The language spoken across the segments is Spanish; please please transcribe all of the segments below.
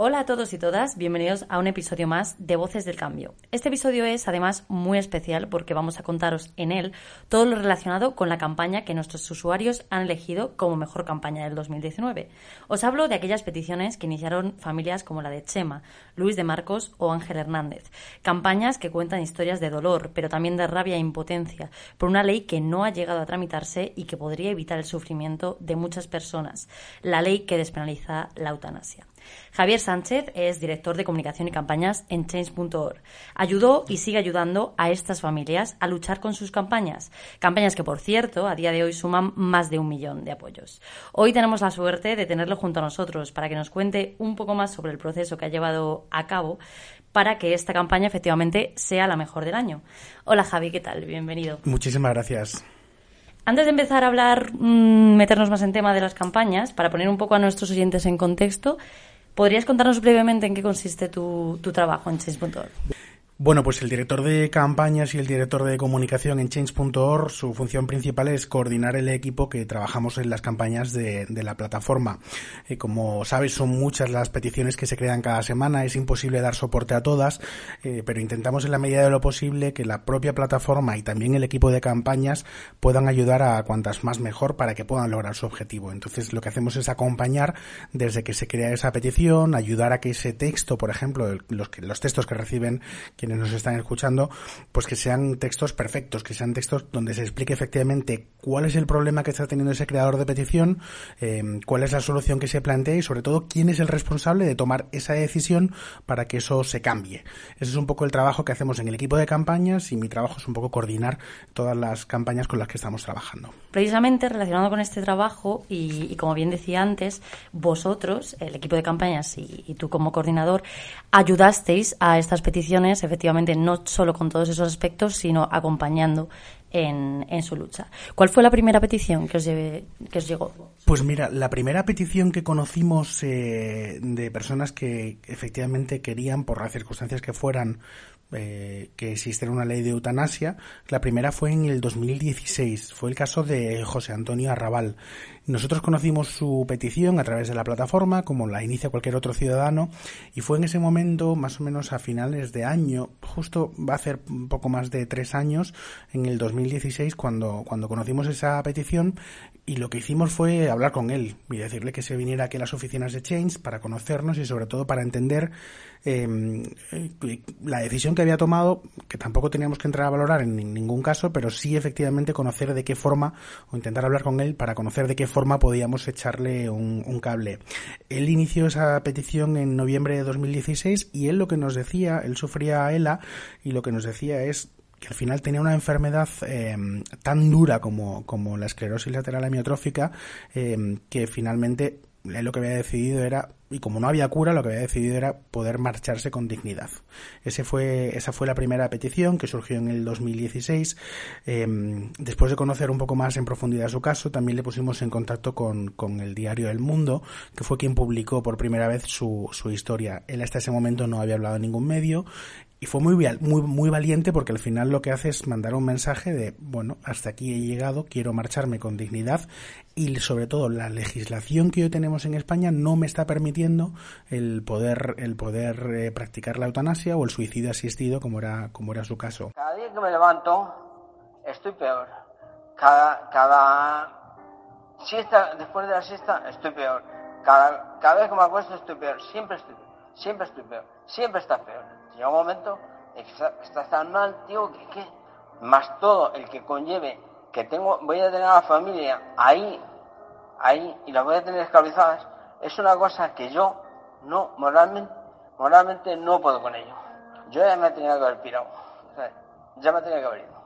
Hola a todos y todas, bienvenidos a un episodio más de Voces del Cambio. Este episodio es además muy especial porque vamos a contaros en él todo lo relacionado con la campaña que nuestros usuarios han elegido como mejor campaña del 2019. Os hablo de aquellas peticiones que iniciaron familias como la de Chema, Luis de Marcos o Ángel Hernández. Campañas que cuentan historias de dolor, pero también de rabia e impotencia por una ley que no ha llegado a tramitarse y que podría evitar el sufrimiento de muchas personas. La ley que despenaliza la eutanasia. Javier Sánchez es director de comunicación y campañas en Change.org. Ayudó y sigue ayudando a estas familias a luchar con sus campañas. Campañas que, por cierto, a día de hoy suman más de un millón de apoyos. Hoy tenemos la suerte de tenerlo junto a nosotros para que nos cuente un poco más sobre el proceso que ha llevado a cabo para que esta campaña efectivamente sea la mejor del año. Hola Javi, ¿qué tal? Bienvenido. Muchísimas gracias. Antes de empezar a hablar, mmm, meternos más en tema de las campañas, para poner un poco a nuestros oyentes en contexto, ¿Podrías contarnos brevemente en qué consiste tu, tu trabajo en Change.org? Bueno, pues el director de campañas y el director de comunicación en Change.org, su función principal es coordinar el equipo que trabajamos en las campañas de, de la plataforma. Eh, como sabes, son muchas las peticiones que se crean cada semana, es imposible dar soporte a todas, eh, pero intentamos en la medida de lo posible que la propia plataforma y también el equipo de campañas puedan ayudar a cuantas más mejor para que puedan lograr su objetivo. Entonces, lo que hacemos es acompañar desde que se crea esa petición, ayudar a que ese texto, por ejemplo, los, los textos que reciben nos están escuchando, pues que sean textos perfectos, que sean textos donde se explique efectivamente cuál es el problema que está teniendo ese creador de petición, eh, cuál es la solución que se plantea y sobre todo quién es el responsable de tomar esa decisión para que eso se cambie. Ese es un poco el trabajo que hacemos en el equipo de campañas y mi trabajo es un poco coordinar todas las campañas con las que estamos trabajando. Precisamente relacionado con este trabajo y, y como bien decía antes, vosotros, el equipo de campañas y, y tú como coordinador, ayudasteis a estas peticiones efectivamente efectivamente no solo con todos esos aspectos, sino acompañando en, en, su lucha. ¿Cuál fue la primera petición que os, llegó? Pues mira, la primera petición que conocimos eh, de personas que efectivamente querían, por las circunstancias que fueran, eh, que existiera una ley de eutanasia. La primera fue en el 2016, fue el caso de José Antonio Arrabal. Nosotros conocimos su petición a través de la plataforma, como la inicia cualquier otro ciudadano, y fue en ese momento, más o menos a finales de año, justo va a hacer un poco más de tres años, en el 2016, cuando, cuando conocimos esa petición, y lo que hicimos fue hablar con él y decirle que se viniera aquí a las oficinas de Change para conocernos y sobre todo para entender eh, la decisión que había tomado, que tampoco teníamos que entrar a valorar en ningún caso, pero sí efectivamente conocer de qué forma, o intentar hablar con él para conocer de qué forma podíamos echarle un, cable. Él inició esa petición en noviembre de 2016 y él lo que nos decía, él sufría ELA y lo que nos decía es que al final tenía una enfermedad eh, tan dura como, como la esclerosis lateral amiotrófica eh, que finalmente lo que había decidido era, y como no había cura, lo que había decidido era poder marcharse con dignidad. Ese fue, esa fue la primera petición que surgió en el 2016. Eh, después de conocer un poco más en profundidad su caso, también le pusimos en contacto con, con el diario El Mundo, que fue quien publicó por primera vez su, su historia. Él hasta ese momento no había hablado en ningún medio y fue muy, muy, muy valiente porque al final lo que hace es mandar un mensaje de, bueno, hasta aquí he llegado, quiero marcharme con dignidad y sobre todo la legislación que hoy tenemos en España no me está permitiendo el poder, el poder eh, practicar la eutanasia o el suicidio asistido como era, como era su caso. Cada día que me levanto estoy peor. Cada, cada siesta, después de la siesta estoy peor. Cada, cada vez que me acuesto estoy peor. Siempre estoy. Siempre estoy peor. Siempre está peor llega un momento en que estás tan mal, tío, que, más todo el que conlleve que tengo, voy a tener a la familia ahí, ahí, y las voy a tener esclavizadas, es una cosa que yo no, moralmente, moralmente no puedo con ello. Yo ya me tenía que haber pirado. ya me tenía que haber ido.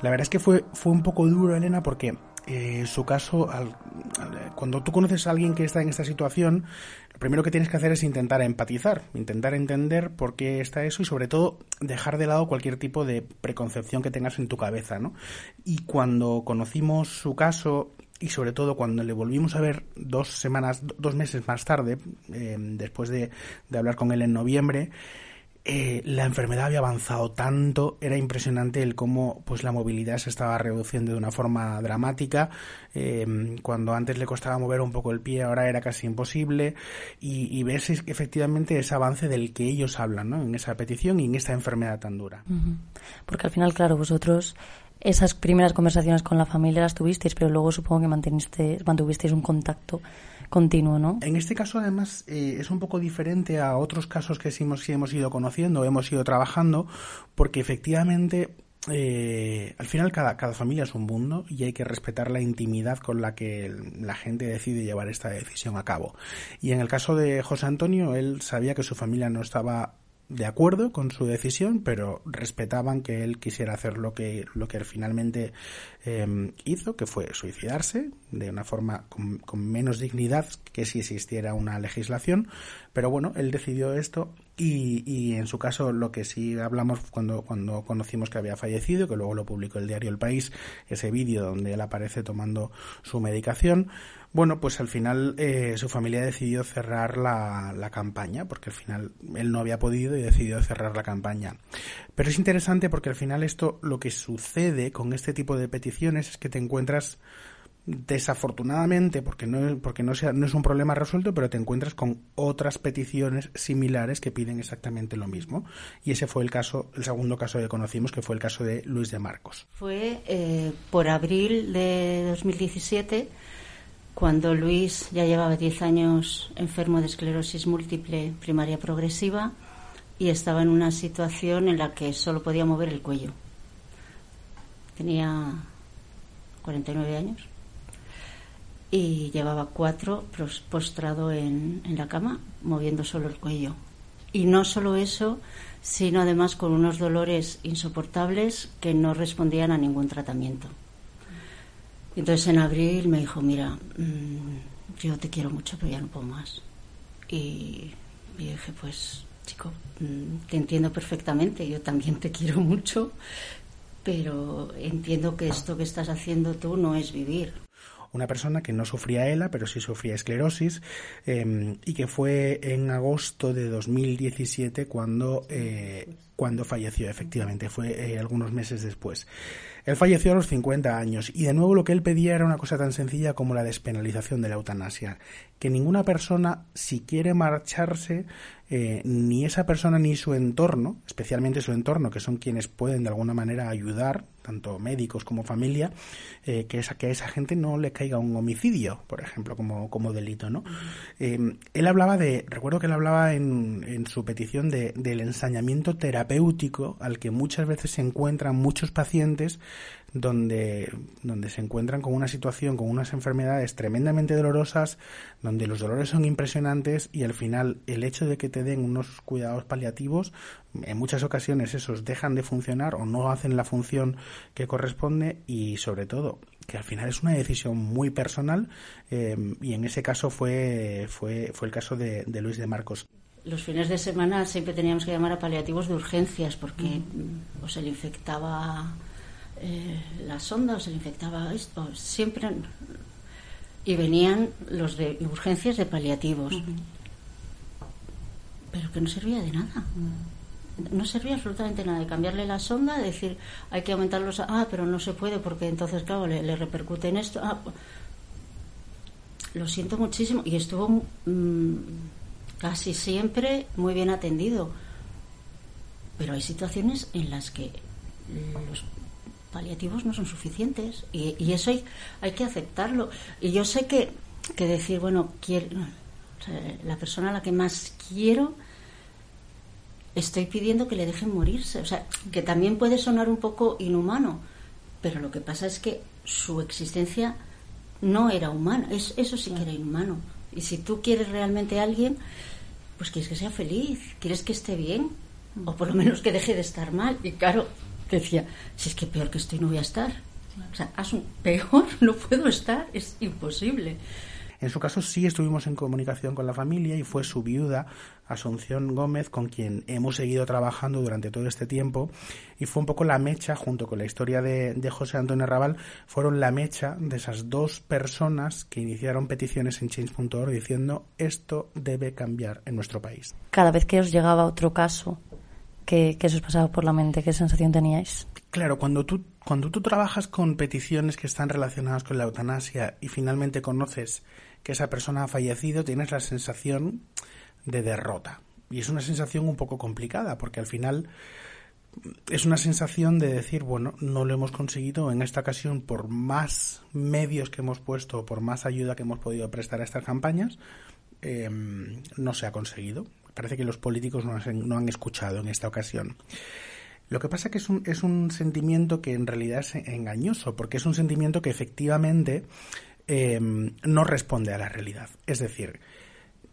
La verdad es que fue, fue un poco duro, Elena, porque eh, su caso, al, cuando tú conoces a alguien que está en esta situación, lo primero que tienes que hacer es intentar empatizar, intentar entender por qué está eso y sobre todo dejar de lado cualquier tipo de preconcepción que tengas en tu cabeza, ¿no? Y cuando conocimos su caso y sobre todo cuando le volvimos a ver dos semanas, dos meses más tarde, eh, después de, de hablar con él en noviembre, eh, la enfermedad había avanzado tanto, era impresionante el cómo pues la movilidad se estaba reduciendo de una forma dramática. Em, cuando antes le costaba mover un poco el pie, ahora era casi imposible. Y, y ves efectivamente ese avance del que ellos hablan, ¿no? En esa petición y en esta enfermedad tan dura. Porque al final, claro, vosotros esas primeras conversaciones con la familia las tuvisteis, pero luego supongo que mantuvisteis un contacto continuo, ¿no? En este caso, además, eh, es un poco diferente a otros casos que sí hemos, hemos ido conociendo, hemos ido trabajando, porque efectivamente eh, al final cada familia es un mundo y hay que respetar la intimidad con la que la gente decide llevar esta decisión a cabo. Y en el caso de José Antonio, él sabía que su familia no estaba de acuerdo con su decisión, pero respetaban que él quisiera hacer lo que, lo que finalmente em, hizo, que fue suicidarse de una forma con, menos dignidad que si existiera una legislación. Pero bueno, él decidió esto y, y, en su caso lo que sí hablamos cuando, cuando conocimos que había fallecido, que luego lo publicó el diario El País, ese vídeo donde él aparece tomando su medicación, bueno, pues al final eh, su familia decidió cerrar la, la, campaña, porque al final él no había podido y decidió cerrar la campaña. Pero es interesante porque al final esto, lo que sucede con este tipo de peticiones es que te encuentras desafortunadamente, porque no, porque no, sea, no es un problema resuelto, pero te encuentras con otras peticiones similares que piden exactamente lo mismo. Y ese fue el caso, el segundo caso que conocimos, que fue el caso de Luis de Marcos. Fue eh, por abril de 2017 cuando Luis ya llevaba 10 años enfermo de esclerosis múltiple primaria progresiva y estaba en una situación en la que solo podía mover el cuello. Tenía 49 años y llevaba cuatro postrado en, en la cama, moviendo solo el cuello. Y no solo eso, sino además con unos dolores insoportables que no respondían a ningún tratamiento. Entonces en abril me dijo, mira, mm, yo te quiero mucho, pero ya no puedo más. Y, yo dije, pues chico, mm, te entiendo perfectamente, yo también te quiero mucho, pero entiendo que esto que estás haciendo tú no es vivir. Una persona que no sufría ELA, pero sí sufría esclerosis, em, y que fue en agosto de 2017 cuando, eh, cuando falleció, efectivamente, fue eh, algunos meses después. Él falleció a los 50 años y de nuevo lo que él pedía era una cosa tan sencilla como la despenalización de la eutanasia. Que ninguna persona, si quiere marcharse, eh, ni esa persona ni su entorno, especialmente su entorno, que son quienes pueden de alguna manera ayudar, tanto médicos como familia, eh, que, esa, que a esa gente no le caiga un homicidio, por ejemplo, como, como delito, ¿no? Eh, él hablaba de, recuerdo que él hablaba en, en su petición de, del ensañamiento terapéutico al que muchas veces se encuentran muchos pacientes donde, donde se encuentran con una situación, con unas enfermedades tremendamente dolorosas, donde los dolores son impresionantes y al final el hecho de que te den unos cuidados paliativos, en muchas ocasiones esos dejan de funcionar o no hacen la función que corresponde y sobre todo que al final es una decisión muy personal eh, y en ese caso fue, fue, fue el caso de, de Luis de Marcos los fines de semana siempre teníamos que llamar a paliativos de urgencias porque o se le infectaba eh, la sonda o se le infectaba esto, siempre. Y venían los de urgencias de paliativos. Pero que no servía de nada. No servía absolutamente nada. De cambiarle la sonda, decir, hay que aumentar los. Ah, pero no se puede porque entonces, claro, le, repercute en esto. Ah, lo siento muchísimo. Y estuvo mm, casi siempre muy bien atendido. Pero hay situaciones en las que los paliativos no son suficientes y, eso hay, hay, que aceptarlo. Y yo sé que, que decir, bueno, quiero, la persona a la que más quiero, estoy pidiendo que le dejen morirse. O sea, que también puede sonar un poco inhumano, pero lo que pasa es que su existencia no era humana. Es, eso sí que era inhumano. Y si tú quieres realmente a alguien, pues quieres que sea feliz, quieres que esté bien, o por lo menos que deje de estar mal. Y claro, decía, si es que peor que estoy no voy a estar. O sea, haz un peor, no puedo estar, es imposible. En su caso sí estuvimos en comunicación con la familia y fue su viuda, Asunción Gómez, con quien hemos seguido trabajando durante todo este tiempo y fue un poco la mecha, junto con la historia de, José Antonio Raval, fueron la mecha de esas dos personas que iniciaron peticiones en change.org diciendo esto debe cambiar en nuestro país. Cada vez que os llegaba otro caso, ¿qué, qué os pasaba por la mente? ¿Qué sensación teníais? Claro, cuando tú, cuando tú trabajas con peticiones que están relacionadas con la eutanasia y finalmente conoces que esa persona ha fallecido, tienes la sensación de derrota. Y es una sensación un poco complicada, porque al final es una sensación de decir, bueno, no lo hemos conseguido en esta ocasión por más medios que hemos puesto, por más ayuda que hemos podido prestar a estas campañas, em, no se ha conseguido. Parece que los políticos no han, no han escuchado en esta ocasión. Lo que pasa que es un, es un sentimiento que en realidad es engañoso, porque es un sentimiento que efectivamente Em, no responde a la realidad. Es decir,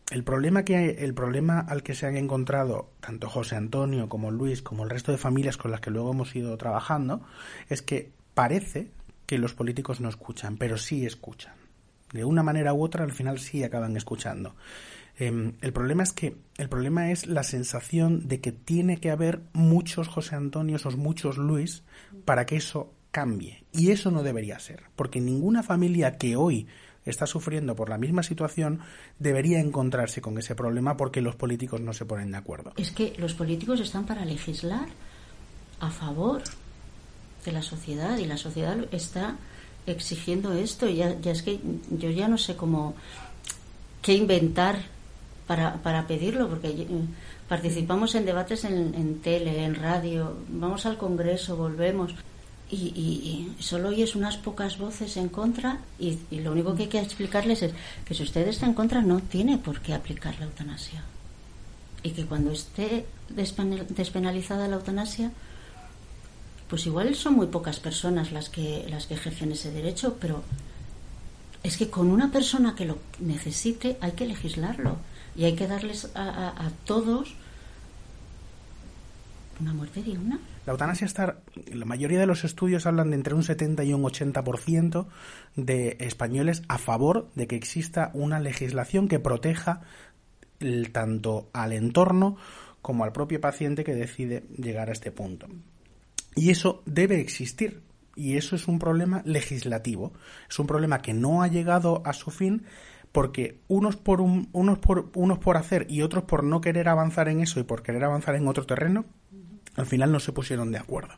el problema, que, el problema al que se han encontrado tanto José Antonio como Luis como el resto de familias con las que luego hemos ido trabajando es que parece que los políticos no escuchan, pero sí escuchan. De una manera u otra al final sí acaban escuchando. Em, el problema es que el problema es la sensación de que tiene que haber muchos José Antonio o muchos Luis para que eso cambie. Y eso no debería ser, porque ninguna familia que hoy está sufriendo por la misma situación debería encontrarse con ese problema porque los políticos no se ponen de acuerdo. Es que los políticos están para legislar a favor de la sociedad y la sociedad está exigiendo esto. Ya, ya es que yo ya no sé cómo qué inventar para, para pedirlo, porque eh, participamos en debates en, en tele, en radio, vamos al Congreso, volvemos y, solo oyes unas pocas voces en contra y, lo único que hay que explicarles es que si usted está en contra no tiene por qué aplicar la eutanasia. Y que cuando esté despenalizada la eutanasia pues igual son muy pocas personas las que las que ejercen ese derecho pero es que con una persona que lo necesite hay que legislarlo y hay que darles a todos una muerte digna la eutanasia está, la mayoría de los estudios hablan de entre un 70 y un 80% de españoles a favor de que exista una legislación que proteja tanto al entorno como al propio paciente que decide llegar a este punto. Y eso debe existir. Y eso es un problema legislativo. Es un problema que no ha llegado a su fin porque unos por, unos por, unos por hacer y otros por no querer avanzar en eso y por querer avanzar en otro terreno, al final no se pusieron de acuerdo.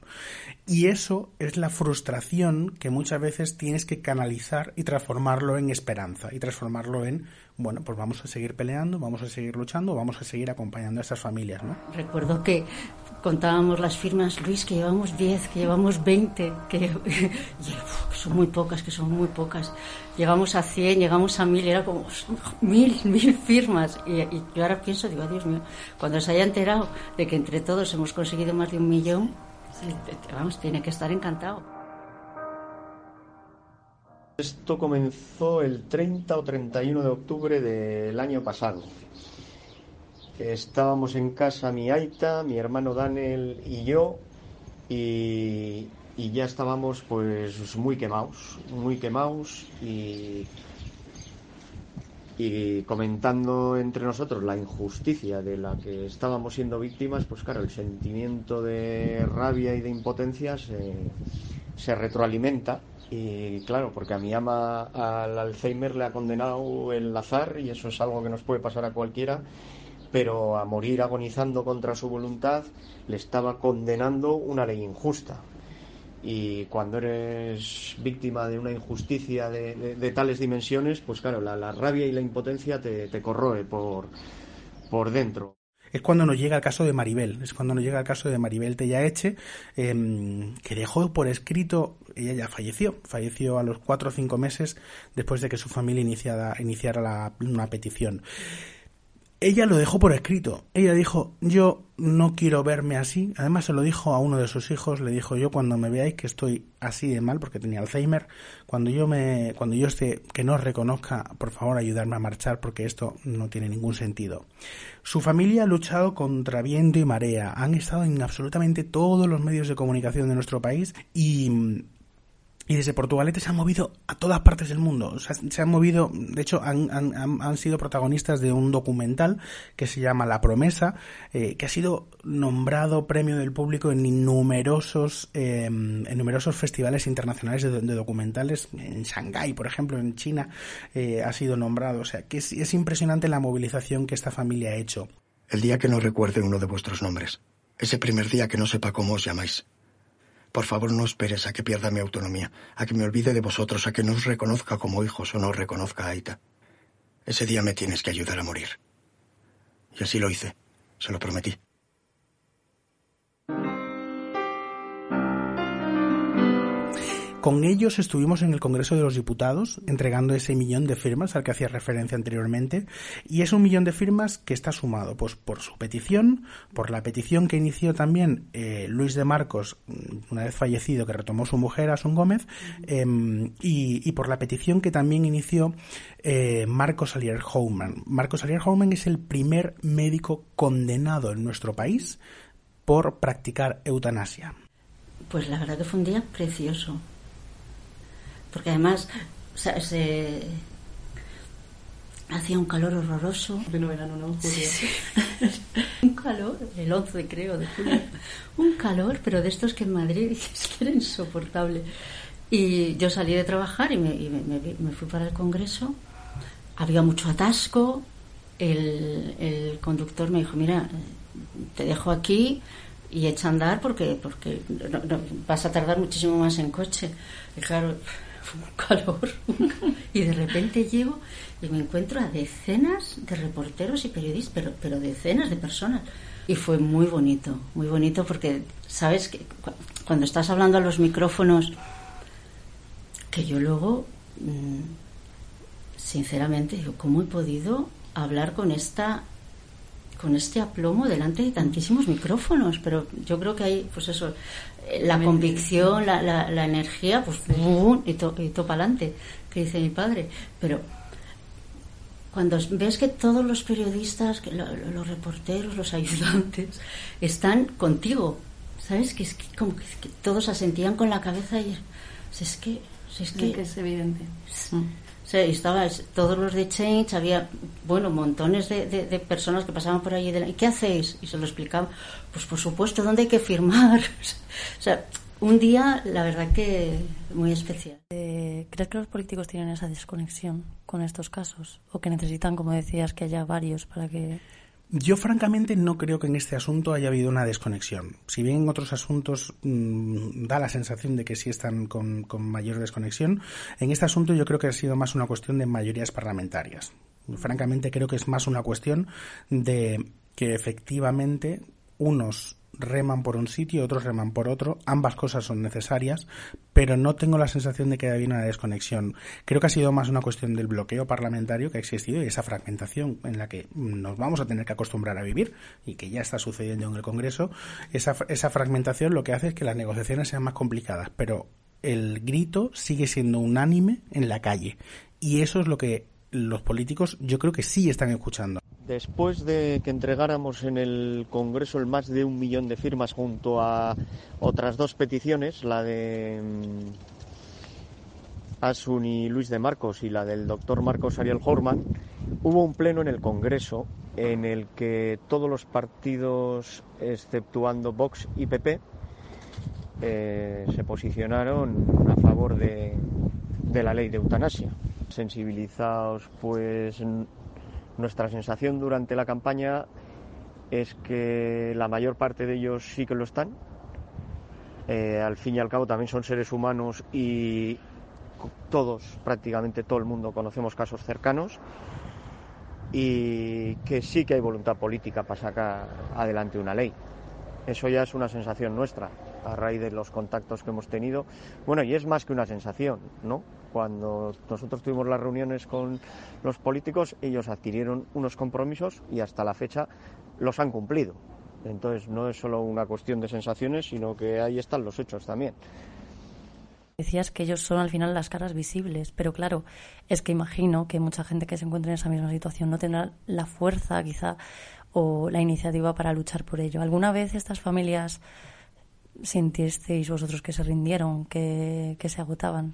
Y eso es la frustración que muchas veces tienes que canalizar y transformarlo en esperanza y transformarlo en, bueno, pues vamos a seguir peleando, vamos a seguir luchando, vamos a seguir acompañando a estas familias, ¿no? Recuerdo que contábamos las firmas, Luis, que llevamos 10, que llevamos 20, que, son muy pocas, que son muy pocas. Llegamos a 100, llegamos a 1000, era como mil, mil firmas. Y, yo ahora pienso, digo, Dios mío, cuando se haya enterado de que entre todos hemos conseguido más de un millón, vamos, tiene que estar encantado. Esto comenzó el 30 o 31 de octubre del año pasado. Estábamos en casa mi Aita, mi hermano Daniel y yo y, ya estábamos pues muy quemados, muy quemados y, y comentando entre nosotros la injusticia de la que estábamos siendo víctimas, pues claro, el sentimiento de rabia y de impotencia se, se retroalimenta y claro, porque a mi ama al Alzheimer le ha condenado el azar y eso es algo que nos puede pasar a cualquiera pero a morir agonizando contra su voluntad le estaba condenando una ley injusta. Y cuando eres víctima de una injusticia de, tales dimensiones, pues claro, la, rabia y la impotencia te, corroe por, por dentro. Es cuando nos llega el caso de Maribel, es cuando nos llega el caso de Maribel Tellaeche, eh, que dejó por escrito, ella ya falleció, falleció a los cuatro o cinco meses después de que su familia iniciara, iniciara la, una petición ella lo dejó por escrito. Ella dijo, yo no quiero verme así. Además se lo dijo a uno de sus hijos, le dijo, yo cuando me veáis que estoy así de mal, porque tenía Alzheimer, cuando yo me, cuando yo esté, que no os reconozca, por favor ayudarme a marchar, porque esto no tiene ningún sentido. Su familia ha luchado contra viento y marea, han estado en absolutamente todos los medios de comunicación de nuestro país y y desde Portugalete se han movido a todas partes del mundo. O sea, se han movido, de hecho, han, han, han, sido protagonistas de un documental que se llama La Promesa, eh, que ha sido nombrado premio del público en numerosos, eh, en festivales internacionales de, de, documentales. En Shanghái, por ejemplo, en China, eh, ha sido nombrado. O sea, que es, es impresionante la movilización que esta familia ha hecho. El día que no recuerde uno de vuestros nombres. Ese primer día que no sepa cómo os llamáis. Por favor, no esperes a que pierda mi autonomía, a que me olvide de vosotros, a que no os reconozca como hijos o no reconozca a Aita. Ese día me tienes que ayudar a morir. Y así lo hice. Se lo prometí. Con ellos estuvimos en el Congreso de los Diputados entregando ese millón de firmas al que hacía referencia anteriormente y es un millón de firmas que está sumado pues por su petición, por la petición que inició también eh, Luis de Marcos una vez fallecido que retomó su mujer Asun Gómez y, y, por la petición que también inició eh, Marcos Alier Houman. Marcos Alier Houman es el primer médico condenado en nuestro país por practicar eutanasia. Pues la verdad que fue un día precioso porque además o sea, se hacía un calor horroroso. Pleno verano, ¿no? Sí, sí. un calor, el 11 creo de julio. un calor, pero de estos que en Madrid dices que era insoportable. Y yo salí de trabajar y me, y me, me fui para el Congreso. Había mucho atasco. El, el, conductor me dijo, mira, te dejo aquí y echa a andar porque, porque no, no, vas a tardar muchísimo más en coche. Y claro, un calor. y de repente llego y me encuentro a decenas de reporteros y periodistas, pero, pero decenas de personas. Y fue muy bonito, muy bonito porque, ¿sabes? que Cuando estás hablando a los micrófonos, que yo luego, sinceramente, digo, ¿cómo he podido hablar con esta con este aplomo delante de tantísimos micrófonos, pero yo creo que hay, pues eso, la convicción, la, la, la energía, pues ¡bum! y todo to para adelante, que dice mi padre. Pero cuando ves que todos los periodistas, que lo, los reporteros, los ayudantes, están contigo, ¿sabes? Que es que, como que, que todos asentían con la cabeza y es que, es que, que es evidente. Mm. Sea, estaba todos los de Change, había, bueno, montones de, de, personas que pasaban por allí. De, ¿Y qué hacéis? Y se lo explicaba. Pues por supuesto, ¿dónde hay que firmar? o sea, un día, la verdad que muy especial. Eh, ¿Crees que los políticos tienen esa desconexión con estos casos? ¿O que necesitan, como decías, que haya varios para que yo francamente no creo que en este asunto haya habido una desconexión. Si bien en otros asuntos mmm, da la sensación de que sí están con, mayor desconexión, en este asunto yo creo que ha sido más una cuestión de mayorías parlamentarias. Francamente creo que es más una cuestión de que efectivamente unos reman por un sitio, otros reman por otro. Ambas cosas son necesarias, pero no tengo la sensación de que haya una desconexión. Creo que ha sido más una cuestión del bloqueo parlamentario que ha existido y esa fragmentación en la que nos vamos a tener que acostumbrar a vivir y que ya está sucediendo en el Congreso. Esa, esa fragmentación lo que hace es que las negociaciones sean más complicadas, pero el grito sigue siendo unánime en la calle y eso es lo que los políticos yo creo que sí están escuchando. Después de que entregáramos en el Congreso el más de un millón de firmas junto a otras dos peticiones, la de Asun y Luis de Marcos y la del doctor Marcos Ariel Horman, hubo un pleno en el Congreso en el que todos los partidos, exceptuando Vox y PP, eh, se posicionaron a favor de la ley de eutanasia. Sensibilizados, pues nuestra sensación durante la campaña es que la mayor parte de ellos sí que lo están. Eh, al fin y al cabo también son seres humanos y todos, prácticamente todo el mundo, conocemos casos cercanos y que sí que hay voluntad política para sacar adelante una ley. Eso ya es una sensación nuestra a raíz de los contactos que hemos tenido. Bueno, y es más que una sensación, ¿no? Cuando nosotros tuvimos las reuniones con los políticos, ellos adquirieron unos compromisos y hasta la fecha los han cumplido. Entonces no es solo una cuestión de sensaciones, sino que ahí están los hechos también. Decías que ellos son al final las caras visibles, pero claro, es que imagino que mucha gente que se encuentra en esa misma situación no tendrá la fuerza quizá o la iniciativa para luchar por ello. ¿Alguna vez estas familias sintisteis vosotros que se rindieron, que, se agotaban?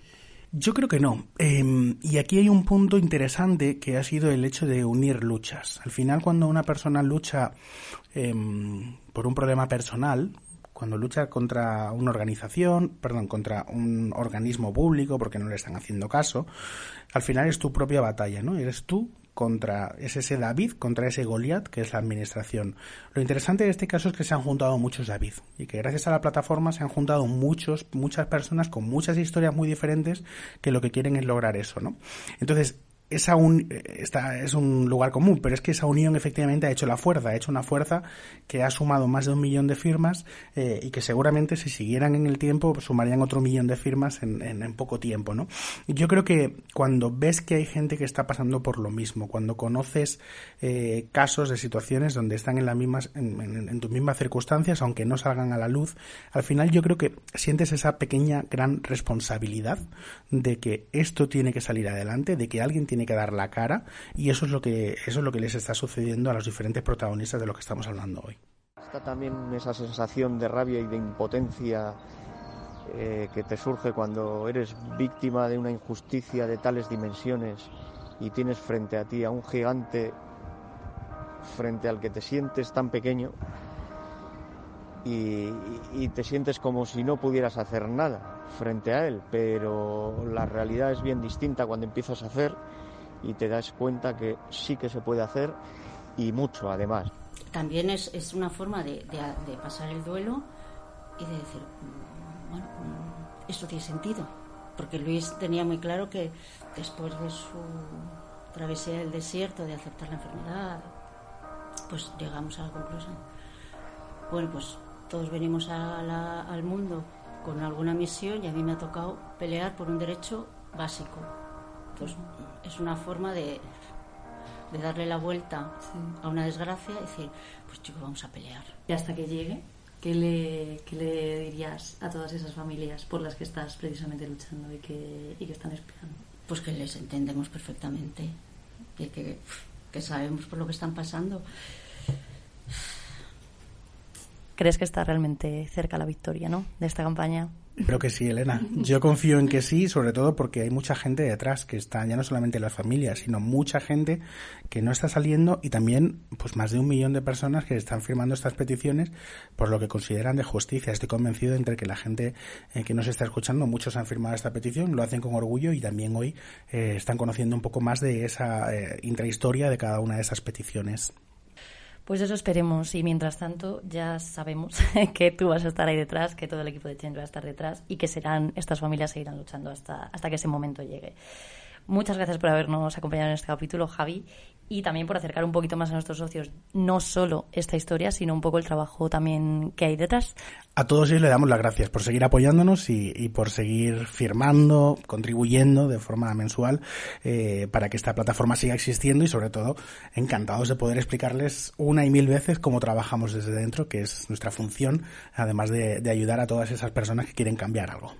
Yo creo que no. Em, y aquí hay un punto interesante que ha sido el hecho de unir luchas. Al final, cuando una persona lucha em, por un problema personal, cuando lucha contra una organización, perdón, contra un organismo público porque no le están haciendo caso, al final es tu propia batalla, ¿no? Eres tú contra es ese David, contra ese Goliat, que es la administración. Lo interesante de este caso es que se han juntado muchos David y que gracias a la plataforma se han juntado muchos, muchas personas con muchas historias muy diferentes que lo que quieren es lograr eso, ¿no? Entonces, esa un, esta es un lugar común, pero es que esa unión efectivamente ha hecho la fuerza, ha hecho una fuerza que ha sumado más de un millón de firmas eh, y que seguramente si siguieran en el tiempo pues, sumarían otro millón de firmas en, poco tiempo, ¿no? yo creo que cuando ves que hay gente que está pasando por lo mismo, cuando conoces eh, casos de situaciones donde están en las mismas, en tus mismas circunstancias, aunque no salgan a la luz, al final yo creo que sientes esa pequeña gran responsabilidad de que esto tiene que salir adelante, de que alguien tiene que dar la cara y eso es lo que eso es lo que les está sucediendo a los diferentes protagonistas de lo que estamos hablando hoy. Está también esa sensación de rabia y de impotencia eh, que te surge cuando eres víctima de una injusticia de tales dimensiones y tienes frente a ti a un gigante frente al que te sientes tan pequeño y, te sientes como si no pudieras hacer nada frente a él, pero la realidad es bien distinta cuando empiezas a hacer y te das cuenta que sí que se puede hacer y mucho además. También es, es una forma de, de, pasar el duelo y de decir, mm, bueno, mm, esto tiene sentido, porque Luis tenía muy claro que después de su travesía del desierto, de aceptar la enfermedad, pues llegamos a la conclusión. Bueno, pues todos venimos al mundo con alguna misión y a mí me ha tocado pelear por un derecho básico. Entonces, es una forma de, de darle la vuelta a una desgracia y decir, pues chicos, vamos a pelear. Y hasta que llegue, ¿qué le, qué le dirías a todas esas familias por las que estás precisamente luchando y que, y que están esperando? Pues que les entendemos perfectamente y que, que sabemos por lo que están pasando crees que está realmente cerca la victoria, ¿no? De esta campaña. Creo que sí, Elena. Yo confío en que sí, sobre todo porque hay mucha gente detrás que está, ya no solamente las familias, sino mucha gente que no está saliendo y también, pues más de un millón de personas que están firmando estas peticiones por lo que consideran de justicia. Estoy convencido entre que la gente eh, que nos está escuchando, muchos han firmado esta petición, lo hacen con orgullo y también hoy eh, están conociendo un poco más de esa eh, intrahistoria de cada una de esas peticiones. Pues eso esperemos y mientras tanto ya sabemos que tú vas a estar ahí detrás, que todo el equipo de Change va a estar detrás y que serán estas familias seguirán luchando hasta, hasta que ese momento llegue. Muchas gracias por habernos acompañado en este capítulo, Javi, y también por acercar un poquito más a nuestros socios no solo esta historia, sino un poco el trabajo también que hay detrás. A todos ellos le damos las gracias por seguir apoyándonos y, por seguir firmando, contribuyendo de forma mensual eh, para que esta plataforma siga existiendo y sobre todo encantados de poder explicarles una y mil veces cómo trabajamos desde dentro, que es nuestra función, además de ayudar a todas esas personas que quieren cambiar algo.